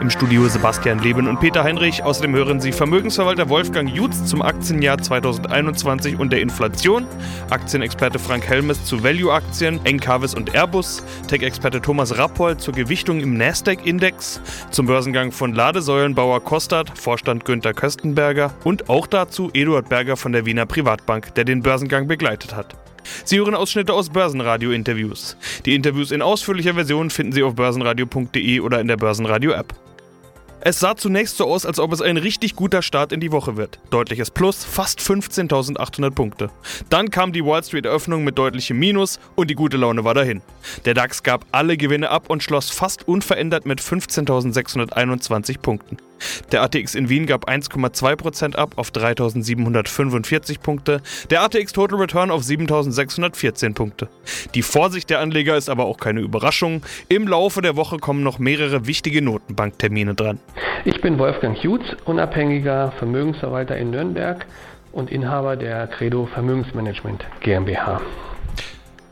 Im Studio Sebastian Leben und Peter Heinrich. Außerdem hören Sie Vermögensverwalter Wolfgang Jutz zum Aktienjahr 2021 und der Inflation, Aktienexperte Frank Helmes zu Value-Aktien, Encarvis und Airbus, Tech-Experte Thomas Rappold zur Gewichtung im Nasdaq-Index, zum Börsengang von Ladesäulenbauer Kostat, Vorstand Günther Köstenberger. Und auch dazu Eduard Berger von der Wiener Privatbank, der den Börsengang begleitet hat. Sie hören Ausschnitte aus Börsenradio-Interviews. Die Interviews in ausführlicher Version finden Sie auf börsenradio.de oder in der Börsenradio-App. Es sah zunächst so aus, als ob es ein richtig guter Start in die Woche wird. Deutliches Plus, fast 15.800 Punkte. Dann kam die Wall Street Eröffnung mit deutlichem Minus und die gute Laune war dahin. Der DAX gab alle Gewinne ab und schloss fast unverändert mit 15.621 Punkten. Der ATX in Wien gab 1,2% ab auf 3.745 Punkte, der ATX Total Return auf 7.614 Punkte. Die Vorsicht der Anleger ist aber auch keine Überraschung. Im Laufe der Woche kommen noch mehrere wichtige Notenbanktermine dran. Ich bin Wolfgang Jutz, unabhängiger Vermögensverwalter in Nürnberg und Inhaber der Credo Vermögensmanagement GmbH.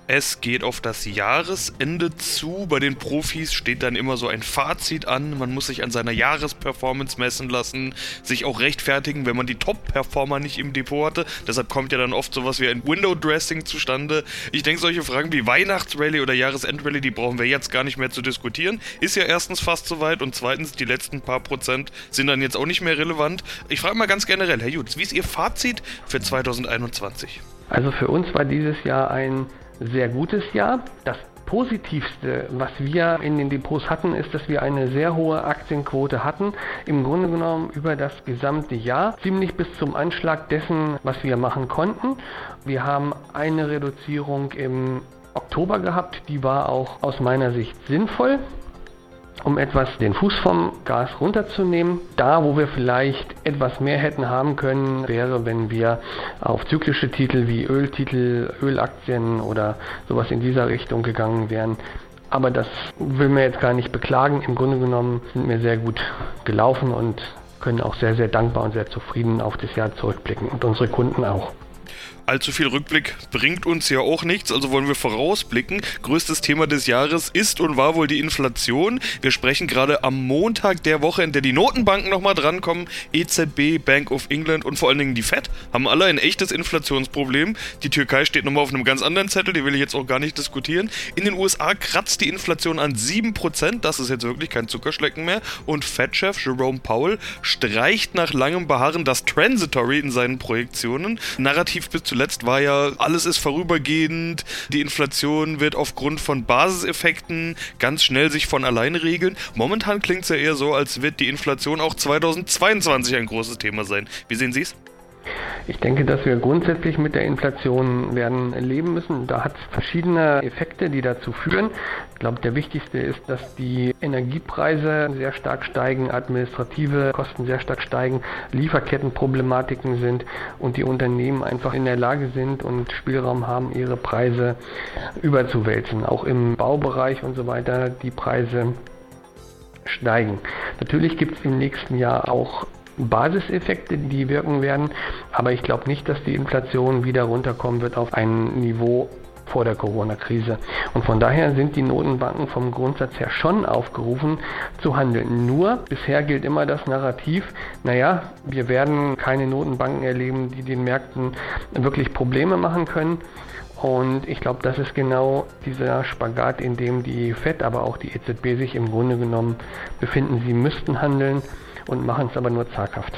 Es geht auf das Jahresende zu. Bei den Profis steht dann immer so ein Fazit an. Man muss sich an seiner Jahresperformance messen lassen, sich auch rechtfertigen, wenn man die Top-Performer nicht im Depot hatte. Deshalb kommt ja dann oft sowas wie ein Window-Dressing zustande. Ich denke, solche Fragen wie Weihnachtsrally oder Jahresendrallye, die brauchen wir jetzt gar nicht mehr zu diskutieren. Ist ja erstens fast soweit und zweitens, die letzten paar Prozent sind dann jetzt auch nicht mehr relevant. Ich frage mal ganz generell, Herr Jutz, wie ist Ihr Fazit für 2021? Also für uns war dieses Jahr ein sehr gutes Jahr. Das Positivste, was wir in den Depots hatten, ist, dass wir eine sehr hohe Aktienquote hatten. Im Grunde genommen über das gesamte Jahr, ziemlich bis zum Anschlag dessen, was wir machen konnten. Wir haben eine Reduzierung im Oktober gehabt, die war auch aus meiner Sicht sinnvoll um etwas den Fuß vom Gas runterzunehmen. Da, wo wir vielleicht etwas mehr hätten haben können, wäre, wenn wir auf zyklische Titel wie Öltitel, Ölaktien oder sowas in dieser Richtung gegangen wären. Aber das will mir jetzt gar nicht beklagen. Im Grunde genommen sind wir sehr gut gelaufen und können auch sehr, sehr dankbar und sehr zufrieden auf das Jahr zurückblicken und unsere Kunden auch. Allzu viel Rückblick bringt uns ja auch nichts, also wollen wir vorausblicken. Größtes Thema des Jahres ist und war wohl die Inflation. Wir sprechen gerade am Montag der Woche, in der die Notenbanken nochmal drankommen. EZB, Bank of England und vor allen Dingen die Fed haben alle ein echtes Inflationsproblem. Die Türkei steht nochmal auf einem ganz anderen Zettel, die will ich jetzt auch gar nicht diskutieren. In den USA kratzt die Inflation an 7%, das ist jetzt wirklich kein Zuckerschlecken mehr. Und Fed-Chef Jerome Powell streicht nach langem Beharren das Transitory in seinen Projektionen. Narrativ bis zu zuletzt war ja, alles ist vorübergehend, die Inflation wird aufgrund von Basiseffekten ganz schnell sich von alleine regeln. Momentan klingt es ja eher so, als wird die Inflation auch 2022 ein großes Thema sein. Wie sehen Sie es? Ich denke, dass wir grundsätzlich mit der Inflation werden leben müssen. Da hat es verschiedene Effekte, die dazu führen. Ich glaube, der wichtigste ist, dass die Energiepreise sehr stark steigen, administrative Kosten sehr stark steigen, Lieferkettenproblematiken sind und die Unternehmen einfach in der Lage sind und Spielraum haben, ihre Preise überzuwälzen. Auch im Baubereich und so weiter die Preise steigen. Natürlich gibt es im nächsten Jahr auch Basiseffekte, die wirken werden. Aber ich glaube nicht, dass die Inflation wieder runterkommen wird auf ein Niveau vor der Corona-Krise. Und von daher sind die Notenbanken vom Grundsatz her schon aufgerufen zu handeln. Nur bisher gilt immer das Narrativ, naja, wir werden keine Notenbanken erleben, die den Märkten wirklich Probleme machen können. Und ich glaube, das ist genau dieser Spagat, in dem die FED, aber auch die EZB sich im Grunde genommen befinden. Sie müssten handeln und machen es aber nur zaghaft.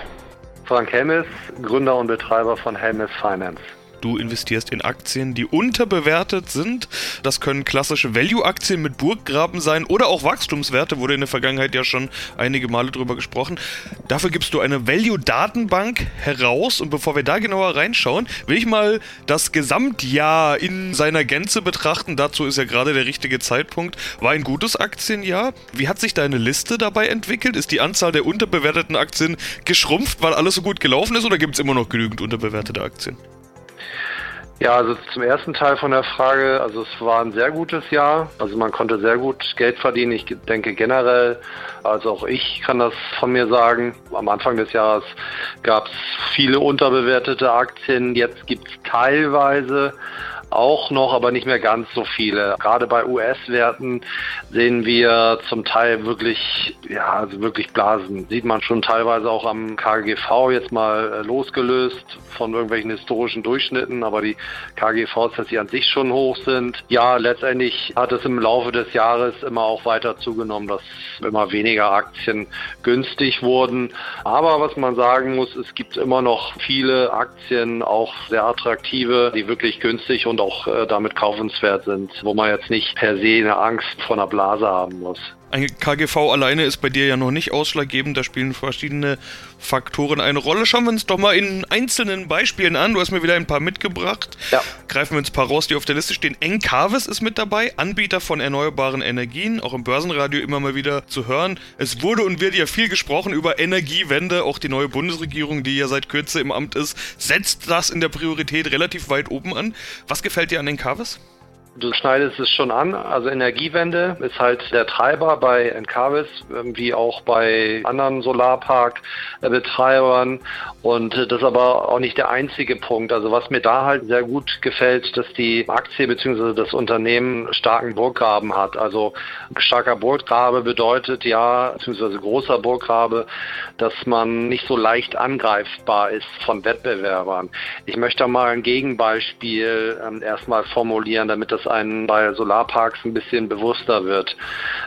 Frank Helmes, Gründer und Betreiber von Helmes Finance. Du investierst in Aktien, die unterbewertet sind. Das können klassische Value-Aktien mit Burggraben sein oder auch Wachstumswerte, wurde in der Vergangenheit ja schon einige Male drüber gesprochen. Dafür gibst du eine Value-Datenbank heraus und bevor wir da genauer reinschauen, will ich mal das Gesamtjahr in seiner Gänze betrachten. Dazu ist ja gerade der richtige Zeitpunkt. War ein gutes Aktienjahr. Wie hat sich deine Liste dabei entwickelt? Ist die Anzahl der unterbewerteten Aktien geschrumpft, weil alles so gut gelaufen ist oder gibt es immer noch genügend unterbewertete Aktien? Ja, also zum ersten Teil von der Frage, also es war ein sehr gutes Jahr. Also man konnte sehr gut Geld verdienen. Ich denke generell, also auch ich kann das von mir sagen. Am Anfang des Jahres gab es viele unterbewertete Aktien. Jetzt gibt es teilweise auch noch, aber nicht mehr ganz so viele. Gerade bei US-Werten sehen wir zum Teil wirklich, ja, also wirklich Blasen. Sieht man schon teilweise auch am KGV jetzt mal äh, losgelöst von irgendwelchen historischen Durchschnitten, aber die KGVs, dass sie an sich schon hoch sind. Ja, letztendlich hat es im Laufe des Jahres immer auch weiter zugenommen, dass immer weniger Aktien günstig wurden. Aber was man sagen muss, es gibt immer noch viele Aktien, auch sehr attraktive, die wirklich günstig und und auch äh, damit kaufenswert sind, wo man jetzt nicht per se eine Angst vor einer Blase haben muss. Ein KGV alleine ist bei dir ja noch nicht ausschlaggebend, da spielen verschiedene Faktoren eine Rolle. Schauen wir uns doch mal in einzelnen Beispielen an. Du hast mir wieder ein paar mitgebracht. Ja. Greifen wir uns ein paar raus, die auf der Liste stehen. Encarvis ist mit dabei, Anbieter von erneuerbaren Energien, auch im Börsenradio immer mal wieder zu hören. Es wurde und wird ja viel gesprochen über Energiewende. Auch die neue Bundesregierung, die ja seit Kürze im Amt ist, setzt das in der Priorität relativ weit oben an. Was gefällt dir an Encarvis? Du schneidest es schon an. Also Energiewende ist halt der Treiber bei Encarvis, ähm, wie auch bei anderen Solarpark-Betreibern. Und das ist aber auch nicht der einzige Punkt. Also was mir da halt sehr gut gefällt, dass die Aktie bzw. das Unternehmen starken Burggraben hat. Also starker Burggrabe bedeutet ja, beziehungsweise großer Burggrabe, dass man nicht so leicht angreifbar ist von Wettbewerbern. Ich möchte mal ein Gegenbeispiel ähm, erstmal formulieren, damit das einen bei Solarparks ein bisschen bewusster wird.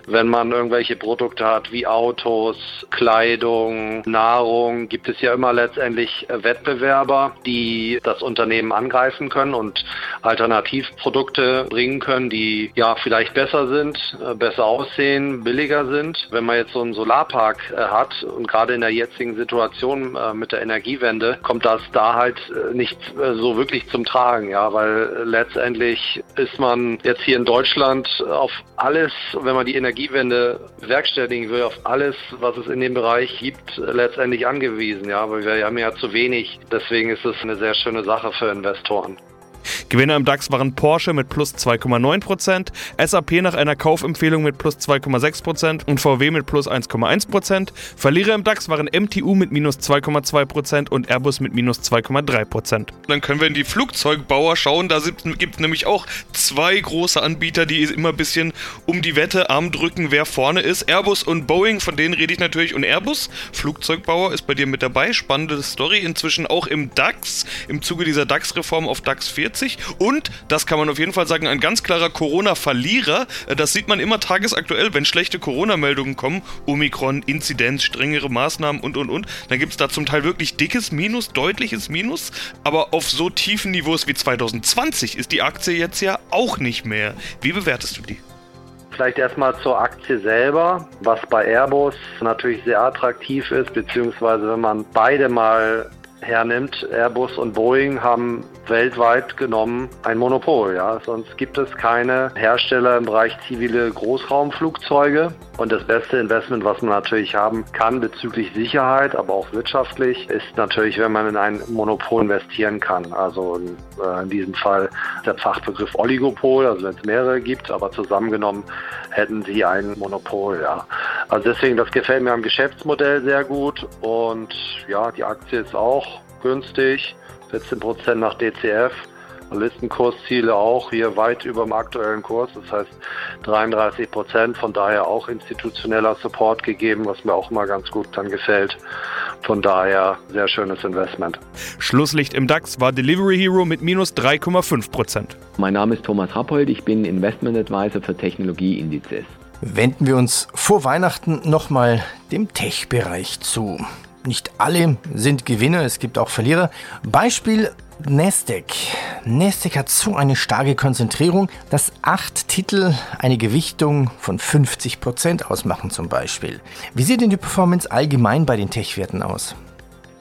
Wenn man irgendwelche Produkte hat wie Autos, Kleidung, Nahrung, gibt es ja immer letztendlich Wettbewerber, die das Unternehmen angreifen können und Alternativprodukte bringen können, die ja vielleicht besser sind, äh, besser aussehen, billiger sind. Wenn man jetzt so einen Solarpark äh, hat und gerade in der jetzigen Situation äh, mit der Energiewende kommt das da halt nicht so wirklich zum Tragen, ja, weil letztendlich ist man man jetzt hier in Deutschland auf alles, wenn man die Energiewende bewerkstelligen will, auf alles, was es in dem Bereich gibt, letztendlich angewiesen. Ja, weil wir haben ja zu wenig. Deswegen ist es eine sehr schöne Sache für Investoren. Gewinner im DAX waren Porsche mit plus 2,9%, SAP nach einer Kaufempfehlung mit plus 2,6% und VW mit plus 1,1%. Verlierer im DAX waren MTU mit minus 2,2% und Airbus mit minus 2,3%. Dann können wir in die Flugzeugbauer schauen. Da gibt es nämlich auch zwei große Anbieter, die immer ein bisschen um die Wette arm drücken, wer vorne ist. Airbus und Boeing, von denen rede ich natürlich. Und Airbus, Flugzeugbauer, ist bei dir mit dabei. Spannende Story. Inzwischen auch im DAX, im Zuge dieser DAX-Reform auf DAX 40. Und, das kann man auf jeden Fall sagen, ein ganz klarer Corona-Verlierer. Äh, das sieht man immer tagesaktuell, wenn schlechte Corona-Meldungen kommen. Omikron, Inzidenz, strengere Maßnahmen und, und, und. Dann gibt es da zum Teil wirklich dickes Minus, deutliches Minus. Aber auf so tiefen Niveaus wie 2020 ist die Aktie jetzt ja auch nicht mehr. Wie bewertest du die? Vielleicht erstmal zur Aktie selber, was bei Airbus natürlich sehr attraktiv ist, beziehungsweise wenn man beide mal hernimmt, Airbus und Boeing haben weltweit genommen ein Monopol. Ja? Sonst gibt es keine Hersteller im Bereich zivile Großraumflugzeuge. Und das beste Investment, was man natürlich haben kann bezüglich Sicherheit, aber auch wirtschaftlich, ist natürlich, wenn man in ein Monopol investieren kann. Also in, äh, in diesem Fall der Fachbegriff Oligopol, also wenn es mehrere gibt, aber zusammengenommen hätten sie ein Monopol. Ja. Also deswegen, das gefällt mir am Geschäftsmodell sehr gut und ja, die Aktie ist auch günstig, 14 Prozent nach DCF. Listenkursziele auch hier weit über dem aktuellen Kurs, das heißt 33 Prozent, von daher auch institutioneller Support gegeben, was mir auch mal ganz gut dann gefällt. Von daher sehr schönes Investment. Schlusslicht im DAX war Delivery Hero mit minus 3,5 Prozent. Mein Name ist Thomas Rappold, ich bin Investment Advisor für Technologieindizes. Wenden wir uns vor Weihnachten nochmal dem Tech-Bereich zu. Nicht alle sind Gewinner, es gibt auch Verlierer. Beispiel Nasdaq. Nasdaq hat so eine starke Konzentrierung, dass acht Titel eine Gewichtung von 50% ausmachen zum Beispiel. Wie sieht denn die Performance allgemein bei den Tech-Werten aus?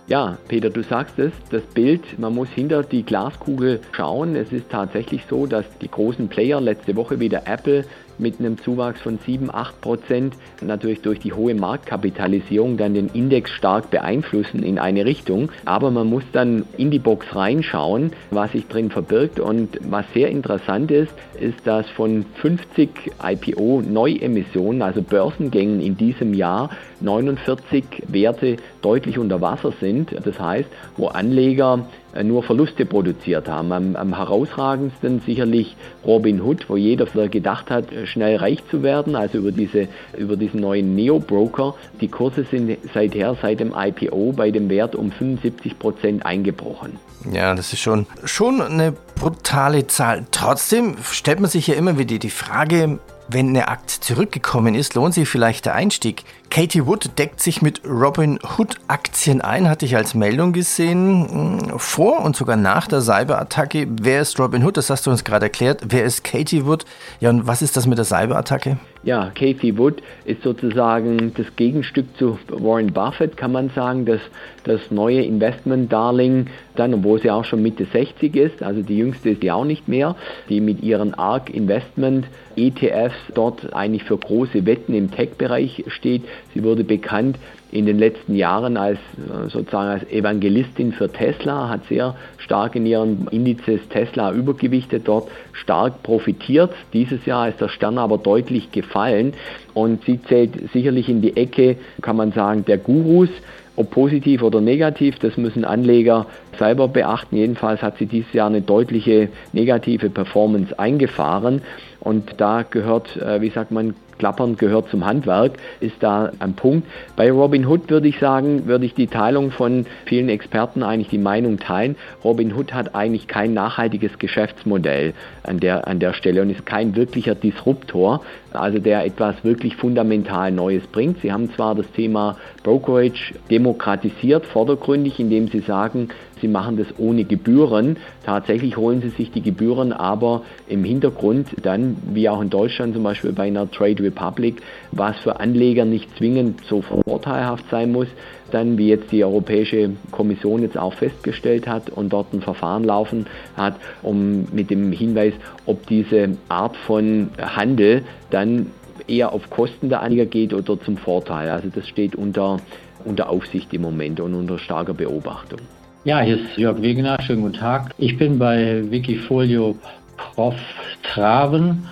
Ja, Peter, du sagst es, das Bild, man muss hinter die Glaskugel schauen. Es ist tatsächlich so, dass die großen Player letzte Woche wieder Apple mit einem Zuwachs von 7, 8 Prozent natürlich durch die hohe Marktkapitalisierung dann den Index stark beeinflussen in eine Richtung. Aber man muss dann in die Box reinschauen, was sich drin verbirgt. Und was sehr interessant ist, ist, dass von 50 IPO-Neuemissionen, also Börsengängen in diesem Jahr, 49 Werte deutlich unter Wasser sind. Das heißt, wo Anleger äh, nur Verluste produziert haben. Am, am, herausragendsten sicherlich Robin Hood, wo jeder gedacht hat, schnell reich zu werden, also über, diese, über diesen neuen Neo-Broker. Die Kurse sind seither, seit dem IPO, bei dem Wert um 75 Prozent eingebrochen. Ja, das ist schon, schon eine brutale Zahl. Trotzdem stellt man sich ja immer wieder die Frage, wenn eine Aktie zurückgekommen ist, lohnt sich vielleicht der Einstieg. Katie Wood deckt sich mit Robin Hood Aktien ein, hatte ich als Meldung gesehen. Hm, vor und sogar nach der Cyberattacke. Wer ist Robin Hood? Das hast du uns gerade erklärt. Wer ist Katie Wood? Ja, und was ist das mit der Cyberattacke? Ja, Katie Wood ist sozusagen das Gegenstück zu Warren Buffett, kann man sagen, das, das neue Investment-Darling, dann, obwohl sie auch schon Mitte 60 ist, also die jüngste ist sie auch nicht mehr, die mit ihren ARK Investment ETFs dort eigentlich für große Wetten im Tech-Bereich steht. Sie wurde bekannt in den letzten Jahren als äh, sozusagen als Evangelistin für Tesla, hat sehr stark in ihren Indizes Tesla übergewichtet, dort stark profitiert. Dieses Jahr ist der Stern aber deutlich gefallen und sie zählt sicherlich in die Ecke, kann man sagen, der Gurus. Ob positiv oder negativ, das müssen Anleger selber beachten. Jedenfalls hat sie dieses Jahr eine deutliche negative Performance eingefahren. Und da gehört, äh, wie sagt man, Klappern gehört zum Handwerk, ist da ein Punkt. Bei Robin Hood würde ich sagen, würde ich die Teilung von vielen Experten eigentlich die Meinung teilen. Robin Hood hat eigentlich kein nachhaltiges Geschäftsmodell an der, an der Stelle und ist kein wirklicher Disruptor, also der etwas wirklich fundamental Neues bringt. Sie haben zwar das Thema Brokerage demokratisiert, vordergründig, indem sie sagen, sie machen das ohne Gebühren. Tatsächlich holen sie sich die Gebühren aber im Hintergrund dann, wie auch in Deutschland zum Beispiel bei einer Trade Republic, was für Anleger nicht zwingend so vorteilhaft sein muss, dann wie jetzt die Europäische Kommission jetzt auch festgestellt hat und dort ein Verfahren laufen hat, um mit dem Hinweis, ob diese Art von Handel dann eher auf Kosten der Anleger geht oder zum Vorteil. Also das steht unter, unter Aufsicht im Moment und unter starker Beobachtung. Ja, hier ist Jörg Wegener. Schönen guten Tag. Ich bin bei Wikifolio Prof Traven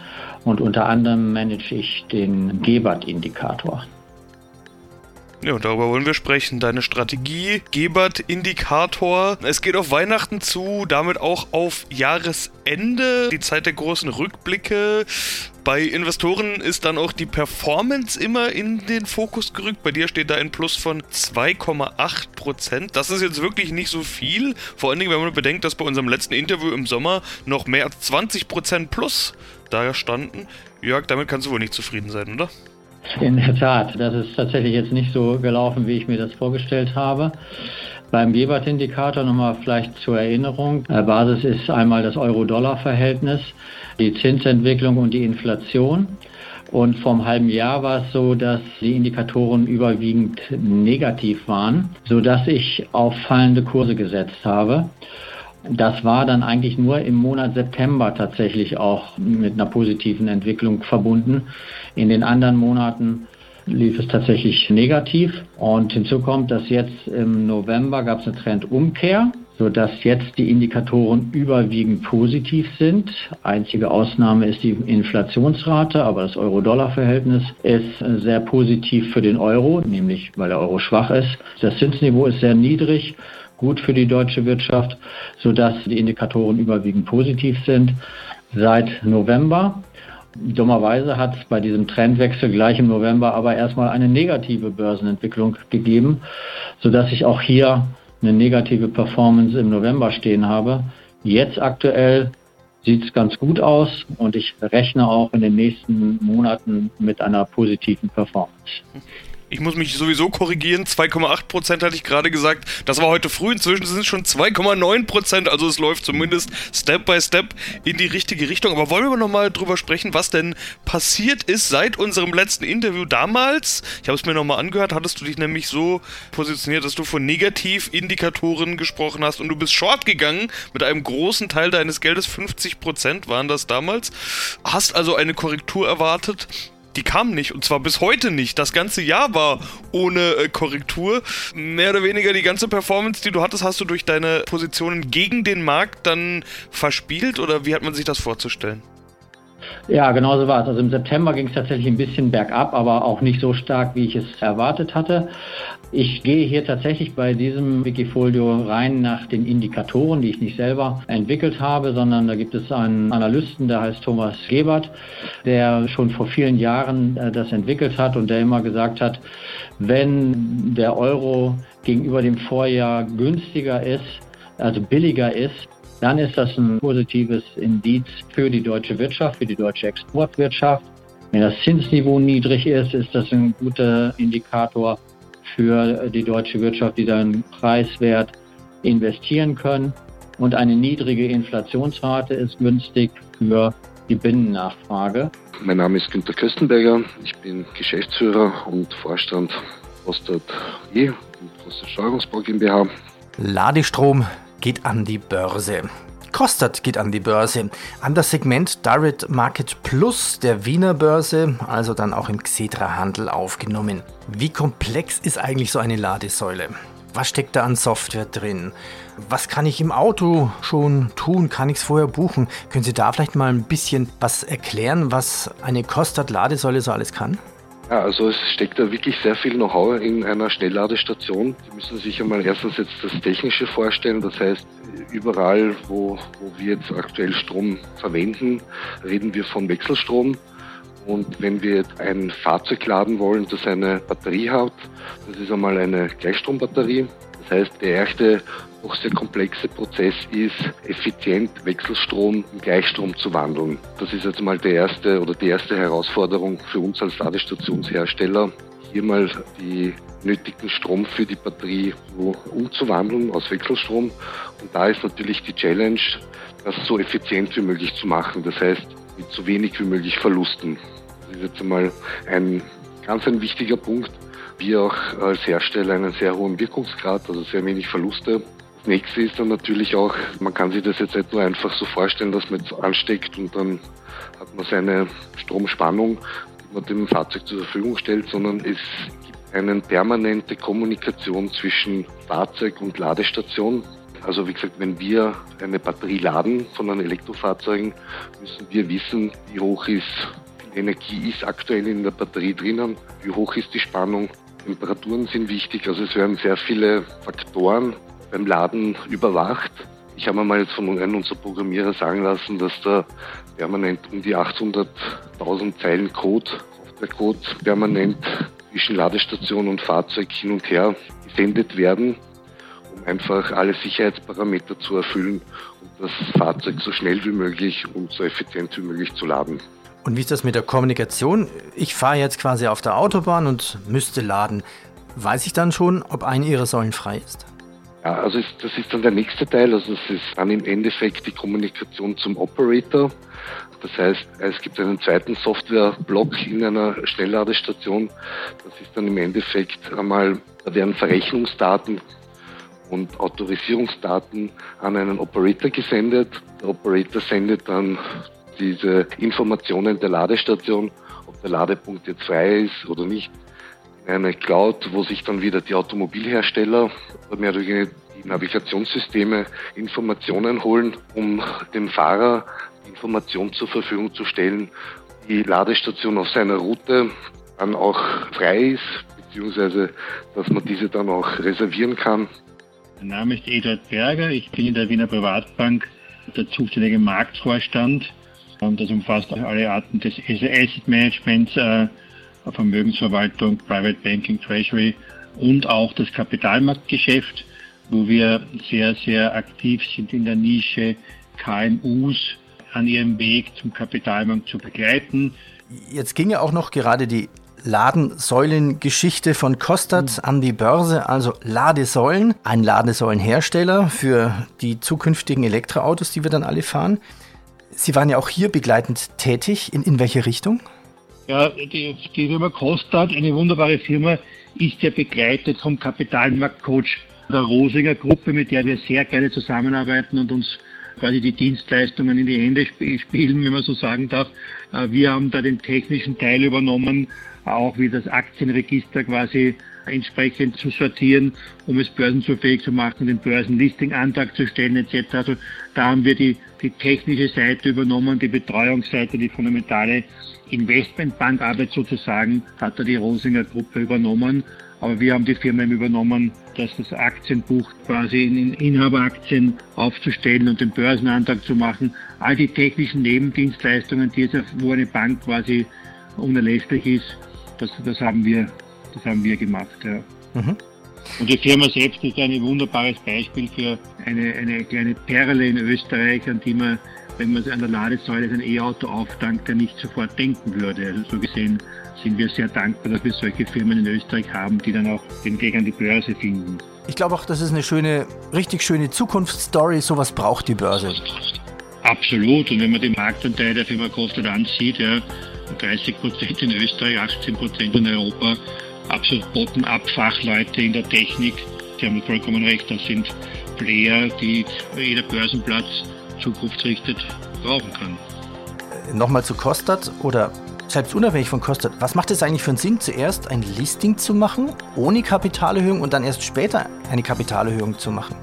und unter anderem manage ich den Gebert-Indikator. Ja, und darüber wollen wir sprechen. Deine Strategie, Gebert-Indikator. Es geht auf Weihnachten zu, damit auch auf Jahresende, die Zeit der großen Rückblicke. Bei Investoren ist dann auch die Performance immer in den Fokus gerückt. Bei dir steht da ein Plus von 2,8% Das ist jetzt wirklich nicht so viel. Vor allen Dingen, wenn man bedenkt, dass bei unserem letzten Interview im Sommer noch mehr als 20% plus da standen. Jörg, damit kannst du wohl nicht zufrieden sein, oder? In der Tat, das ist tatsächlich jetzt nicht so gelaufen, wie ich mir das vorgestellt habe. Beim Gebert-Indikator nochmal vielleicht zur Erinnerung. Äh, Basis ist einmal das Euro-Dollar-Verhältnis, die Zinsentwicklung und die Inflation. Und vom halben Jahr war es so, dass die Indikatoren überwiegend negativ waren, sodass ich auf fallende Kurse gesetzt habe. Das war dann eigentlich nur im Monat September tatsächlich auch mit einer positiven Entwicklung verbunden. In den anderen Monaten lief es tatsächlich negativ. Und hinzu kommt, dass jetzt im November gab es eine Trendumkehr, sodass jetzt die Indikatoren überwiegend positiv sind. Einzige Ausnahme ist die Inflationsrate, aber das Euro-Dollar-Verhältnis ist sehr positiv für den Euro, nämlich weil der Euro schwach ist. Das Zinsniveau ist sehr niedrig gut für die deutsche Wirtschaft, sodass die Indikatoren überwiegend positiv sind. Seit November Dummerweise hat es bei diesem Trendwechsel gleich im November aber erstmal eine negative Börsenentwicklung gegeben, sodass ich auch hier eine negative Performance im November stehen habe. Jetzt aktuell sieht es ganz gut aus und ich rechne auch in den nächsten Monaten mit einer positiven Performance. Ich muss mich sowieso korrigieren. 2,8% hatte ich gerade gesagt. Das war heute früh. Inzwischen sind es schon 2,9%. Also es läuft zumindest Step by Step in die richtige Richtung. Aber wollen wir nochmal drüber sprechen, was denn passiert ist seit unserem letzten Interview damals? Ich habe es mir nochmal angehört. Hattest du dich nämlich so positioniert, dass du von Negativindikatoren gesprochen hast und du bist short gegangen mit einem großen Teil deines Geldes. 50% waren das damals. Hast also eine Korrektur erwartet die kam nicht und zwar bis heute nicht. Das ganze Jahr war ohne äh, Korrektur. Mehr oder weniger die ganze Performance, die du hattest, hast du durch deine Positionen gegen den Markt dann verspielt oder wie hat man sich das vorzustellen? Ja, genau so war es. Also im September ging es tatsächlich ein bisschen bergab, aber auch nicht so stark, wie ich es erwartet hatte. Ich gehe hier tatsächlich bei diesem Wikifolio rein nach den Indikatoren, die ich nicht selber entwickelt habe, sondern da gibt es einen Analysten, der heißt Thomas Gebert, der schon vor vielen Jahren äh, das entwickelt hat und der immer gesagt hat, wenn der Euro gegenüber dem Vorjahr günstiger ist, also billiger ist, dann ist das ein positives Indiz für die deutsche Wirtschaft, für die deutsche Exportwirtschaft. Wenn das Zinsniveau niedrig ist, ist das ein guter Indikator für die deutsche Wirtschaft, die dann preiswert investieren können. Und eine niedrige Inflationsrate ist günstig für die Binnennachfrage. Mein Name ist Günter Köstenberger. Ich bin Geschäftsführer und Vorstand Rostat E und Rostat Steuerungsbau GmbH. Ladestrom geht an die Börse. Kostat geht an die Börse, an das Segment Direct Market Plus der Wiener Börse, also dann auch im Xetra-Handel aufgenommen. Wie komplex ist eigentlich so eine Ladesäule? Was steckt da an Software drin? Was kann ich im Auto schon tun? Kann ich es vorher buchen? Können Sie da vielleicht mal ein bisschen was erklären, was eine Kostat-Ladesäule so alles kann? Ja, also es steckt da wirklich sehr viel Know-how in einer Schnellladestation. Sie müssen sich einmal erstens jetzt das Technische vorstellen. Das heißt, überall, wo, wo wir jetzt aktuell Strom verwenden, reden wir von Wechselstrom. Und wenn wir ein Fahrzeug laden wollen, das eine Batterie hat, das ist einmal eine Gleichstrombatterie. Das heißt, der erste doch sehr komplexe Prozess ist, effizient Wechselstrom in Gleichstrom zu wandeln. Das ist jetzt mal der erste oder die erste Herausforderung für uns als Ladestationshersteller, hier mal die nötigen Strom für die Batterie umzuwandeln aus Wechselstrom. Und da ist natürlich die Challenge, das so effizient wie möglich zu machen. Das heißt, mit so wenig wie möglich Verlusten. Das ist jetzt einmal ein ganz ein wichtiger Punkt. Wir auch als Hersteller einen sehr hohen Wirkungsgrad, also sehr wenig Verluste nächste ist dann natürlich auch, man kann sich das jetzt nicht nur einfach so vorstellen, dass man jetzt ansteckt und dann hat man seine Stromspannung, die man dem Fahrzeug zur Verfügung stellt, sondern es gibt eine permanente Kommunikation zwischen Fahrzeug und Ladestation. Also wie gesagt, wenn wir eine Batterie laden von einem Elektrofahrzeug, müssen wir wissen, wie hoch ist die Energie ist aktuell in der Batterie drinnen, wie hoch ist die Spannung, Temperaturen sind wichtig. Also es werden sehr viele Faktoren beim Laden überwacht. Ich habe mir mal jetzt von einem unserer Programmierer sagen lassen, dass da permanent um die 800.000 Zeilen Code, Softwarecode permanent zwischen Ladestation und Fahrzeug hin und her gesendet werden, um einfach alle Sicherheitsparameter zu erfüllen und das Fahrzeug so schnell wie möglich und so effizient wie möglich zu laden. Und wie ist das mit der Kommunikation? Ich fahre jetzt quasi auf der Autobahn und müsste laden. Weiß ich dann schon, ob eine Ihrer Säulen frei ist? Ja, also ist, das ist dann der nächste Teil. Also es ist dann im Endeffekt die Kommunikation zum Operator. Das heißt, es gibt einen zweiten Softwareblock in einer Schnellladestation. Das ist dann im Endeffekt einmal, da werden Verrechnungsdaten und Autorisierungsdaten an einen Operator gesendet. Der Operator sendet dann diese Informationen der Ladestation, ob der Ladepunkt jetzt frei ist oder nicht, eine Cloud, wo sich dann wieder die Automobilhersteller, mehr oder weniger die Navigationssysteme Informationen holen, um dem Fahrer Informationen zur Verfügung zu stellen, die Ladestation auf seiner Route dann auch frei ist, beziehungsweise dass man diese dann auch reservieren kann. Mein Name ist Eduard Berger, ich bin in der Wiener Privatbank der zuständige Marktvorstand. Und das umfasst alle Arten des Asset Managements, äh, Vermögensverwaltung, Private Banking, Treasury und auch das Kapitalmarktgeschäft, wo wir sehr, sehr aktiv sind in der Nische KMUs an ihrem Weg zum Kapitalmarkt zu begleiten. Jetzt ging ja auch noch gerade die Ladensäulengeschichte von Kostat an die Börse, also Ladesäulen, ein Ladesäulenhersteller für die zukünftigen Elektroautos, die wir dann alle fahren. Sie waren ja auch hier begleitend tätig. In, in welche Richtung? Ja, die, die Firma Kostat, eine wunderbare Firma, ist ja begleitet vom Kapitalmarktcoach der Rosinger Gruppe, mit der wir sehr gerne zusammenarbeiten und uns quasi die Dienstleistungen in die Hände spielen, wenn man so sagen darf. Äh, wir haben da den technischen Teil übernommen, auch wie das Aktienregister quasi entsprechend zu sortieren, um es börsenzufähig zu machen, den Börsenlisting-Antrag zu stellen etc. Also da haben wir die, die technische Seite übernommen, die Betreuungsseite, die fundamentale Investmentbankarbeit sozusagen hat da die Rosinger Gruppe übernommen. Aber wir haben die Firma übernommen, dass das Aktienbuch quasi in Inhaberaktien aufzustellen und den Börsenantrag zu machen. All die technischen Nebendienstleistungen, die jetzt, wo eine Bank quasi unerlässlich ist, das, das haben wir, das haben wir gemacht. Ja. Mhm. Und die Firma selbst ist ein wunderbares Beispiel für eine, eine kleine Perle in Österreich, an die man, wenn man an der Ladesäule sein E-Auto auftankt, ja nicht sofort denken würde. Also so gesehen sind wir sehr dankbar, dass wir solche Firmen in Österreich haben, die dann auch den Weg an die Börse finden. Ich glaube auch, das ist eine schöne, richtig schöne Zukunftsstory. Sowas braucht die Börse. Absolut. Und wenn man den Marktanteil der Firma Kostet ansieht, ja, 30 Prozent in Österreich, 18 Prozent in Europa, absolut bottom-up-Fachleute in der Technik. Sie haben vollkommen recht, das sind Player, die jeder Börsenplatz zukunftsrichtet brauchen kann. Nochmal zu Kostat oder selbst unabhängig von Kostat, was macht es eigentlich für einen Sinn, zuerst ein Listing zu machen, ohne Kapitalerhöhung und dann erst später eine Kapitalerhöhung zu machen?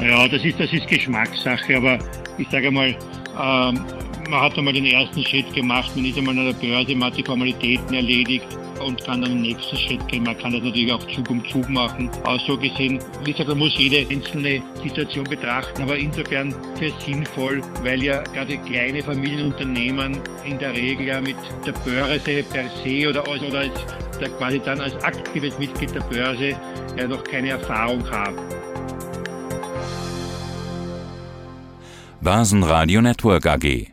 Ja, das ist, das ist Geschmackssache, aber ich sage mal, ähm, man hat einmal den ersten Schritt gemacht, man ist einmal an der Börse, man hat die Formalitäten erledigt und kann dann den nächsten Schritt gehen. Man kann das natürlich auch Zug um Zug machen. Aber so gesehen, wie gesagt, man muss jede einzelne Situation betrachten, aber insofern sehr sinnvoll, weil ja gerade kleine Familienunternehmen in der Regel ja mit der Börse per se oder, als, oder als, der, quasi dann als aktives Mitglied der Börse ja noch keine Erfahrung haben. Börsenradio Network AG